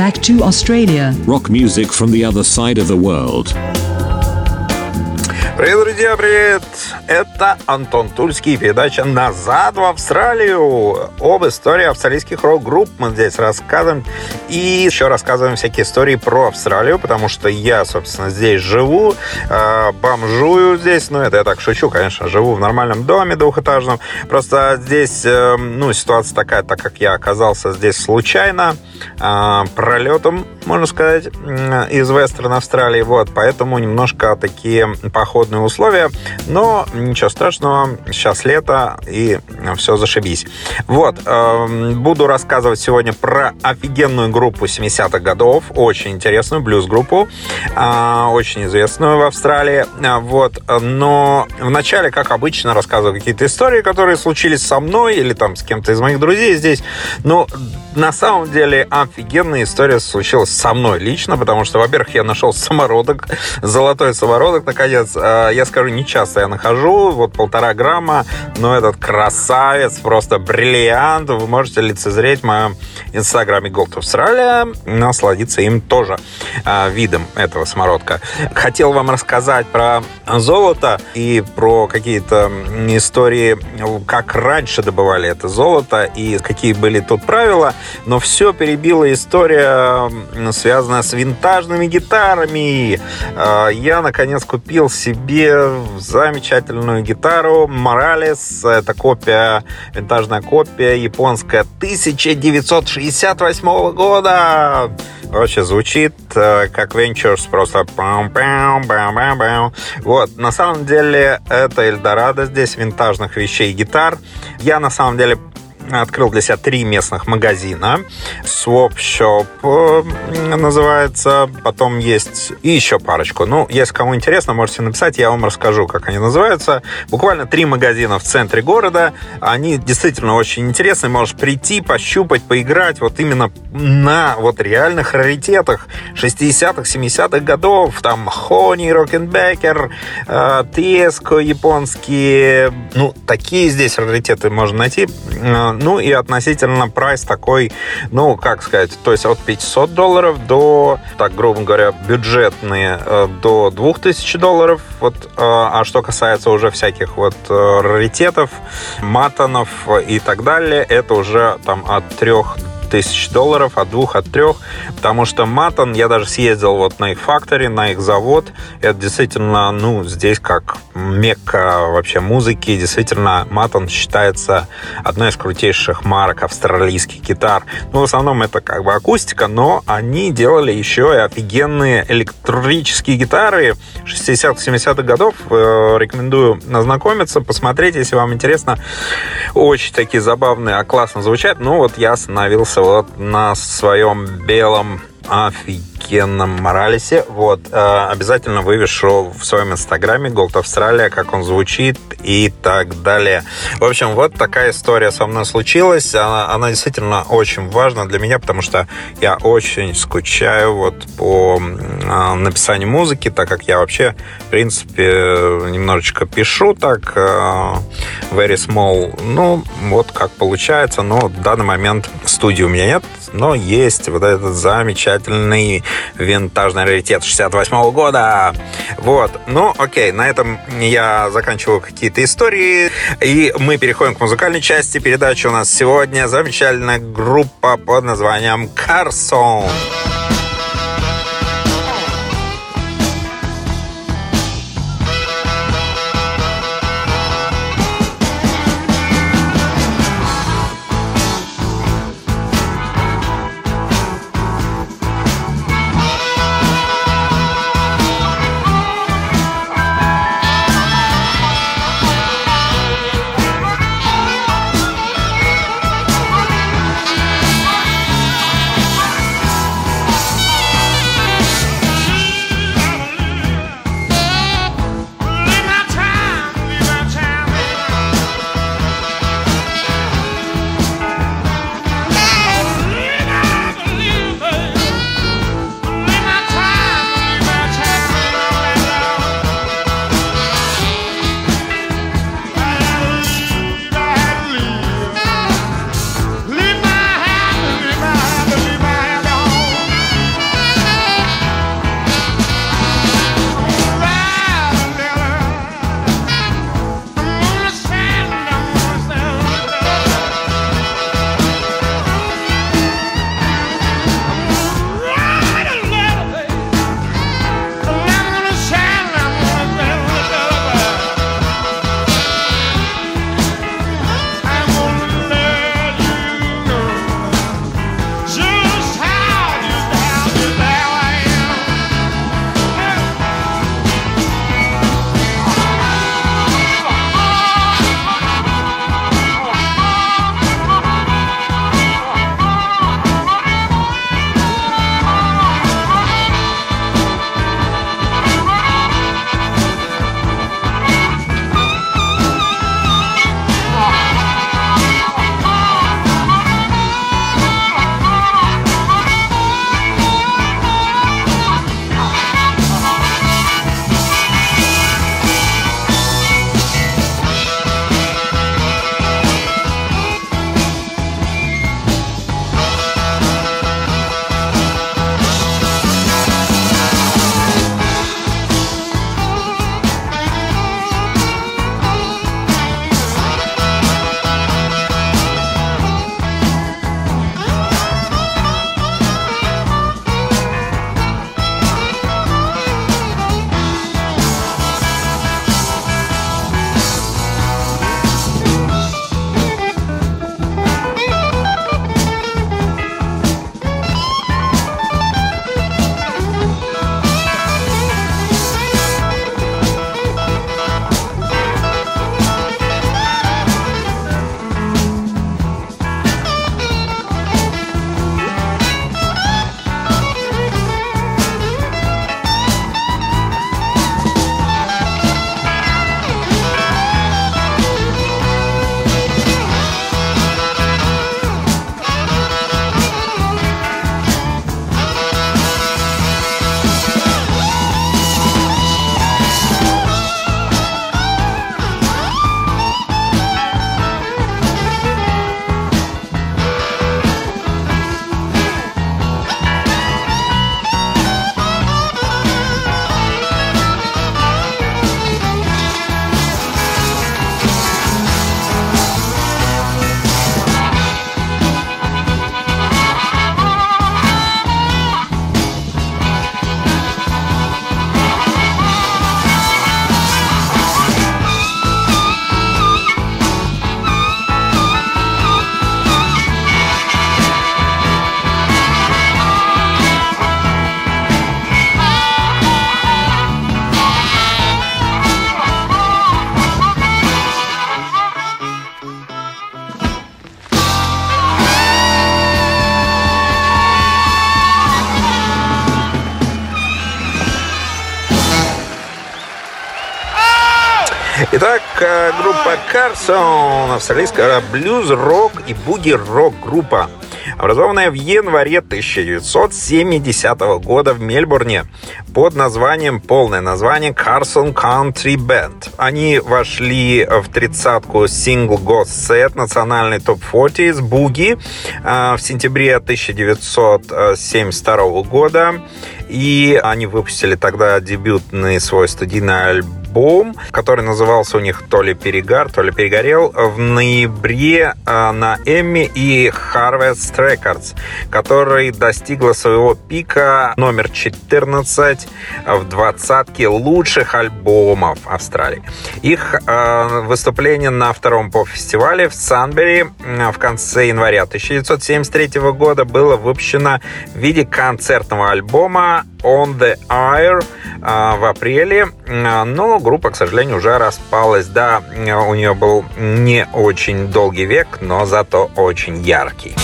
back to Australia. Rock music from the other side of the world. Привет, друзья, привет! Это Антон Тульский, передача «Назад в Австралию». Об истории австралийских рок-групп мы здесь рассказываем. И еще рассказываем всякие истории про Австралию, потому что я, собственно, здесь живу, э, бомжую здесь. Ну, это я так шучу, конечно, живу в нормальном доме двухэтажном. Просто здесь, э, ну, ситуация такая, так как я оказался здесь случайно, э, пролетом, можно сказать, из Вестерн Австралии, вот, поэтому немножко такие походы погодные условия, но ничего страшного, сейчас лето и все зашибись. Вот, э, буду рассказывать сегодня про офигенную группу 70-х годов, очень интересную блюз-группу, э, очень известную в Австралии, вот, но вначале, как обычно, рассказываю какие-то истории, которые случились со мной или там с кем-то из моих друзей здесь, но на самом деле офигенная история случилась со мной лично, потому что, во-первых, я нашел самородок, золотой самородок, наконец. А, я скажу, не часто я нахожу, вот полтора грамма, но этот красавец, просто бриллиант. Вы можете лицезреть в моем инстаграме Gold Australia, насладиться им тоже а, видом этого самородка. Хотел вам рассказать про золото и про какие-то истории, как раньше добывали это золото и какие были тут правила но все перебила история, связанная с винтажными гитарами. А, я, наконец, купил себе замечательную гитару Morales. Это копия, винтажная копия японская 1968 года. Вообще звучит э, как Ventures, просто вот, на самом деле это Эльдорадо здесь винтажных вещей гитар. Я на самом деле открыл для себя три местных магазина. Swap Shop э, называется. Потом есть и еще парочку. Ну, если кому интересно, можете написать, я вам расскажу, как они называются. Буквально три магазина в центре города. Они действительно очень интересны. Можешь прийти, пощупать, поиграть вот именно на вот реальных раритетах 60-х, 70-х годов. Там Хони, Рокенбекер, Теско японские. Ну, такие здесь раритеты можно найти ну и относительно прайс такой, ну, как сказать, то есть от 500 долларов до, так грубо говоря, бюджетные э, до 2000 долларов. Вот, э, а что касается уже всяких вот э, раритетов, матонов и так далее, это уже там от 3 тысяч долларов, от двух, от трех, потому что Матон, я даже съездил вот на их фактори, на их завод, это действительно, ну, здесь как мекка вообще музыки, действительно, Матон считается одной из крутейших марок австралийских гитар. Ну, в основном это как бы акустика, но они делали еще и офигенные электрические гитары 60-70-х годов. Э, рекомендую ознакомиться, посмотреть, если вам интересно. Очень такие забавные, а классно звучат. Ну, вот я остановился вот на своем белом офигенном Моралесе. Вот, э, обязательно вывешу в своем инстаграме Gold Австралия, как он звучит и так далее. В общем, вот такая история со мной случилась. Она, она действительно очень важна для меня, потому что я очень скучаю вот по э, написанию музыки, так как я вообще, в принципе, немножечко пишу так, э, very small. Ну, вот как получается. Но в данный момент студии у меня нет, но есть вот этот замечательный винтажный раритет 68 года. Вот. Ну, окей, на этом я заканчиваю какие-то истории. И мы переходим к музыкальной части передачи. У нас сегодня замечательная группа под названием Carson. Итак, э, группа Carson, австралийская блюз-рок и буги-рок группа образованная в январе 1970 года в Мельбурне под названием, полное название Carson Country Band. Они вошли в тридцатку Single Ghost Set, национальный топ-40 с Буги в сентябре 1972 года. И они выпустили тогда дебютный свой студийный альбом альбом, который назывался у них то ли «Перегар», то ли «Перегорел», в ноябре э, на Эмми и Harvest Records, который достигла своего пика номер 14 в двадцатке лучших альбомов Австралии. Их э, выступление на втором поп-фестивале в Санбери в конце января 1973 года было выпущено в виде концертного альбома On the Air а, в апреле, а, но группа, к сожалению, уже распалась. Да, у нее был не очень долгий век, но зато очень яркий.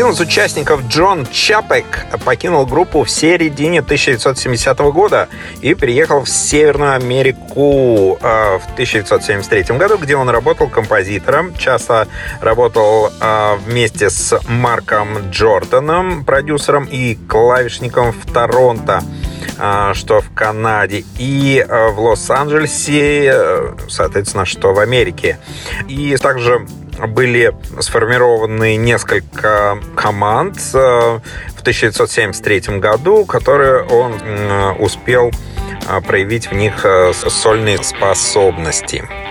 Один из участников, Джон Чапек, покинул группу в середине 1970 года и переехал в Северную Америку э, в 1973 году, где он работал композитором, часто работал э, вместе с Марком Джорданом, продюсером и клавишником в Торонто э, что в Канаде, и в Лос-Анджелесе, соответственно, что в Америке. И также были сформированы несколько команд э, в 1973 году, которые он э, успел э, проявить в них сольные способности.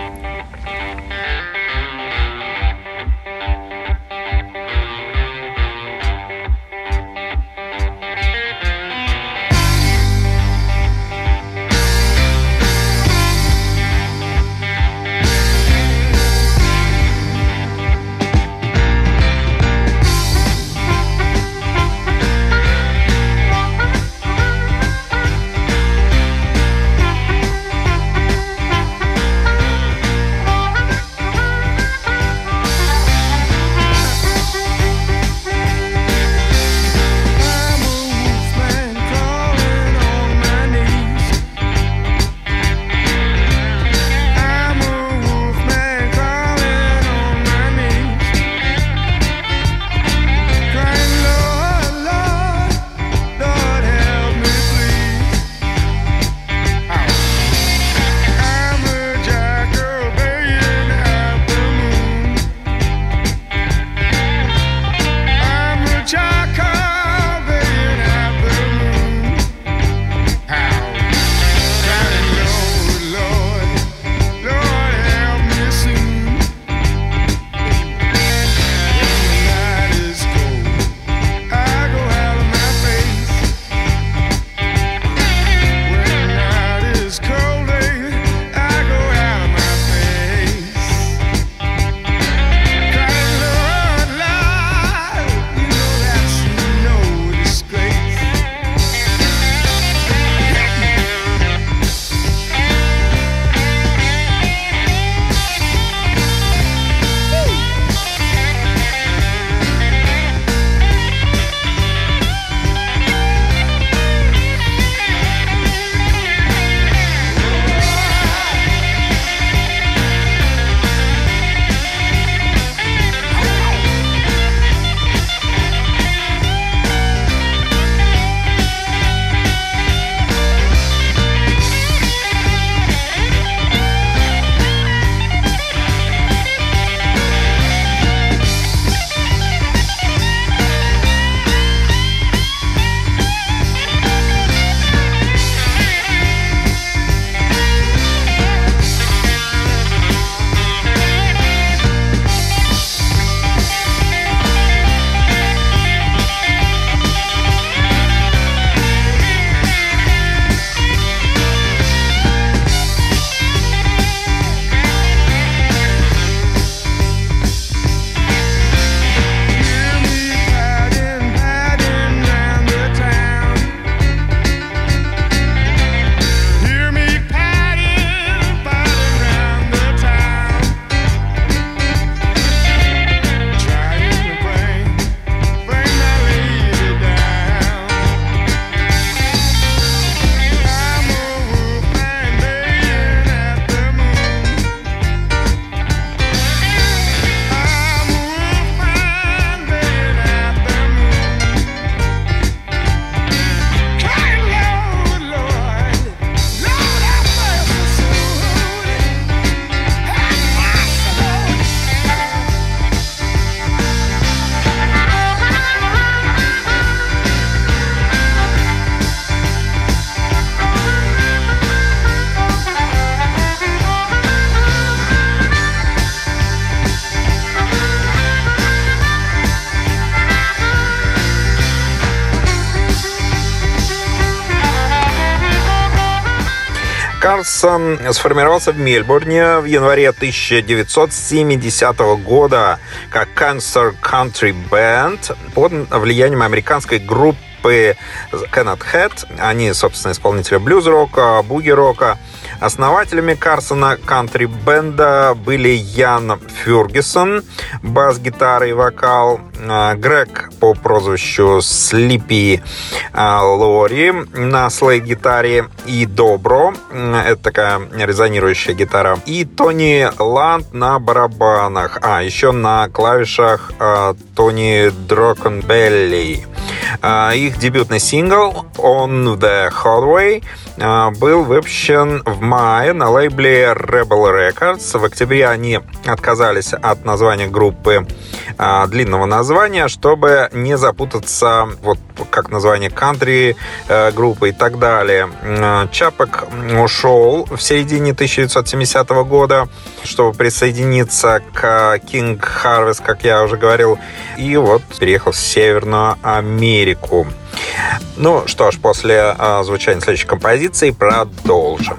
Сформировался в Мельбурне в январе 1970 года как Cancer Country Band под влиянием американской группы Cannot Head. Они, собственно, исполнители блюз-рока, буги-рока. Основателями Карсона кантри-бенда были Ян Фюргисон, бас-гитара и вокал, а, Грег по прозвищу Слипи а, Лори на слейд-гитаре и Добро, это такая резонирующая гитара, и Тони Ланд на барабанах, а еще на клавишах а, Тони Дрокенбелли. Их дебютный сингл «On the Hallway» был выпущен в мае на лейбле Rebel Records. В октябре они отказались от названия группы длинного названия, чтобы не запутаться вот как название кантри э, группы и так далее. Чапок ушел в середине 1970 года, чтобы присоединиться к King Harvest, как я уже говорил, и вот переехал в Северную Америку. Ну что ж, после э, звучания следующей композиции продолжим.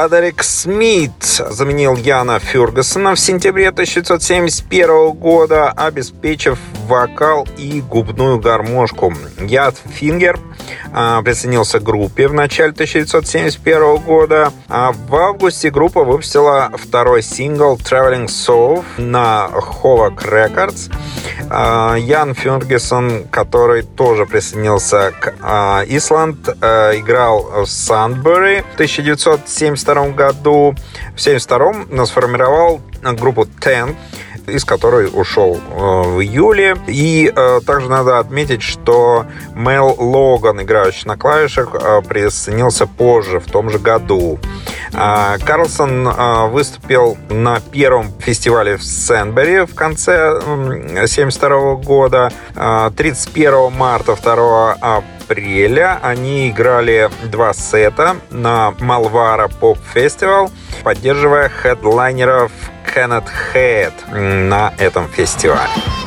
Бадерик Смит заменил Яна Фергюсона в сентябре 1971 года, обеспечив вокал и губную гармошку. Яд Фингер присоединился к группе в начале 1971 года, а в августе группа выпустила второй сингл Traveling Soul на Havoc Records. А, Ян Фергюсон, который тоже присоединился к а, Исланд, а, играл в Сандбери в 1972 году. В 1972 сформировал группу Ten, из которой ушел э, в июле. И э, также надо отметить, что Мел Логан, играющий на клавишах, э, присоединился позже, в том же году. А, Карлсон а, выступил на первом фестивале в Сенбери в конце 1972 года. А, 31 марта, 2 апреля они играли два сета на Малвара Поп Фестивал, поддерживая хедлайнеров Kenneth Head на этом фестивале.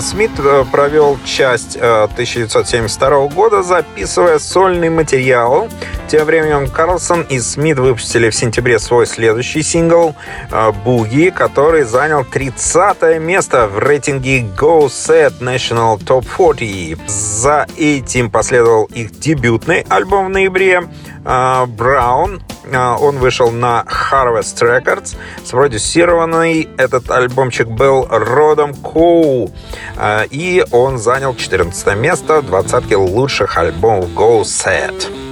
Смит э, провел часть 1972 э, года, записывая сольный материал. Тем временем Карлсон и Смит выпустили в сентябре свой следующий сингл «Буги», который занял 30 место в рейтинге Go Set National Top 40. За этим последовал их дебютный альбом в ноябре «Браун», а, он вышел на Harvest Records. Спродюсированный этот альбомчик был родом Коу. А, и он занял 14 место в двадцатке лучших альбомов Go Set.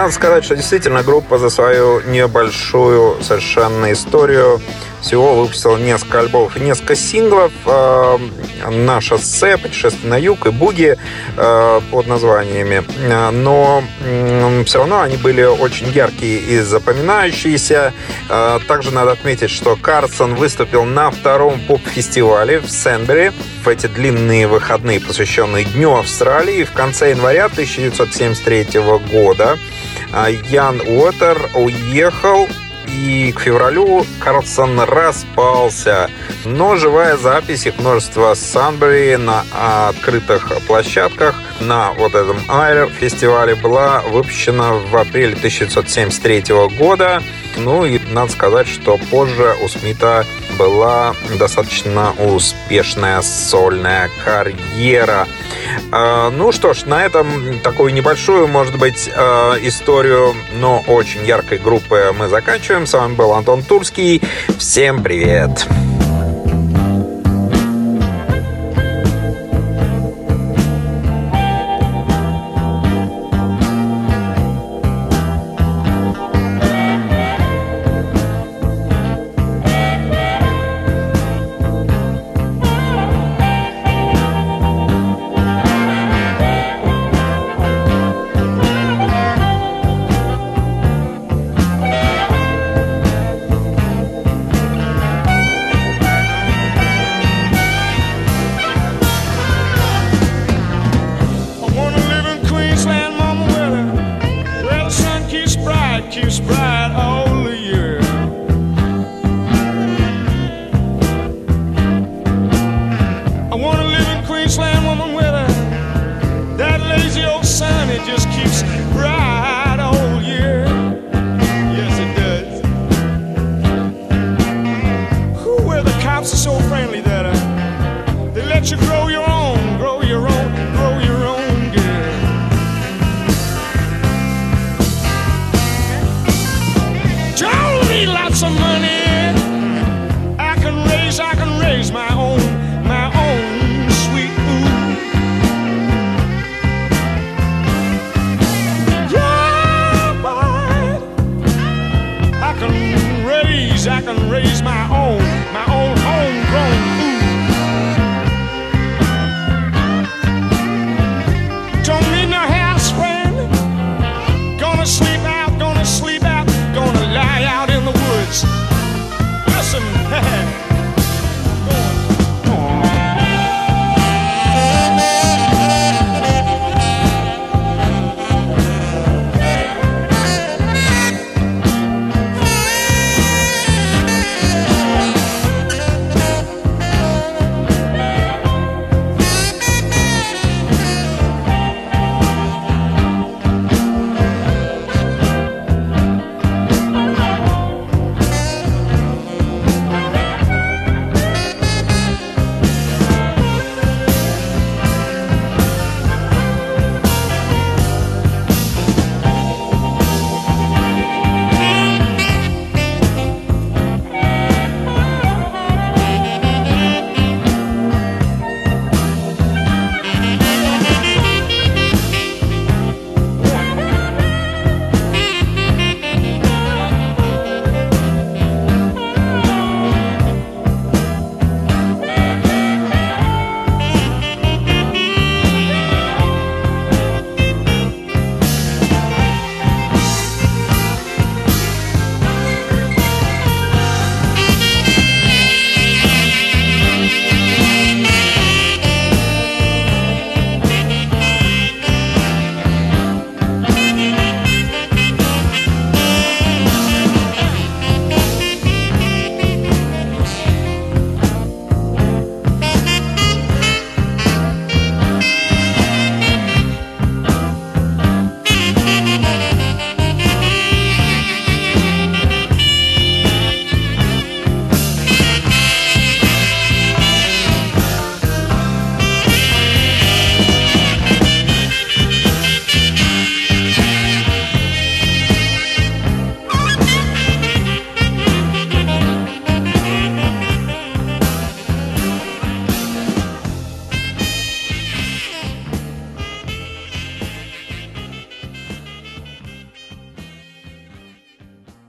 Надо сказать, что действительно группа за свою небольшую совершенно историю всего выпустила несколько альбомов и несколько синглов э, на шоссе, путешествие на юг и буги э, под названиями. Но э, все равно они были очень яркие и запоминающиеся. Э, также надо отметить, что Карсон выступил на втором поп-фестивале в Сенбери в эти длинные выходные, посвященные Дню Австралии. В конце января 1973 года Ян Уотер уехал и к февралю Карлсон распался. Но живая запись, их множество Санбери на открытых площадках на вот этом Айр фестивале была выпущена в апреле 1973 года. Ну и надо сказать, что позже у Смита была достаточно успешная сольная карьера. А, ну что ж, на этом такую небольшую, может быть, а, историю, но очень яркой группы мы заканчиваем. С вами был Антон Турский. Всем привет! Привет!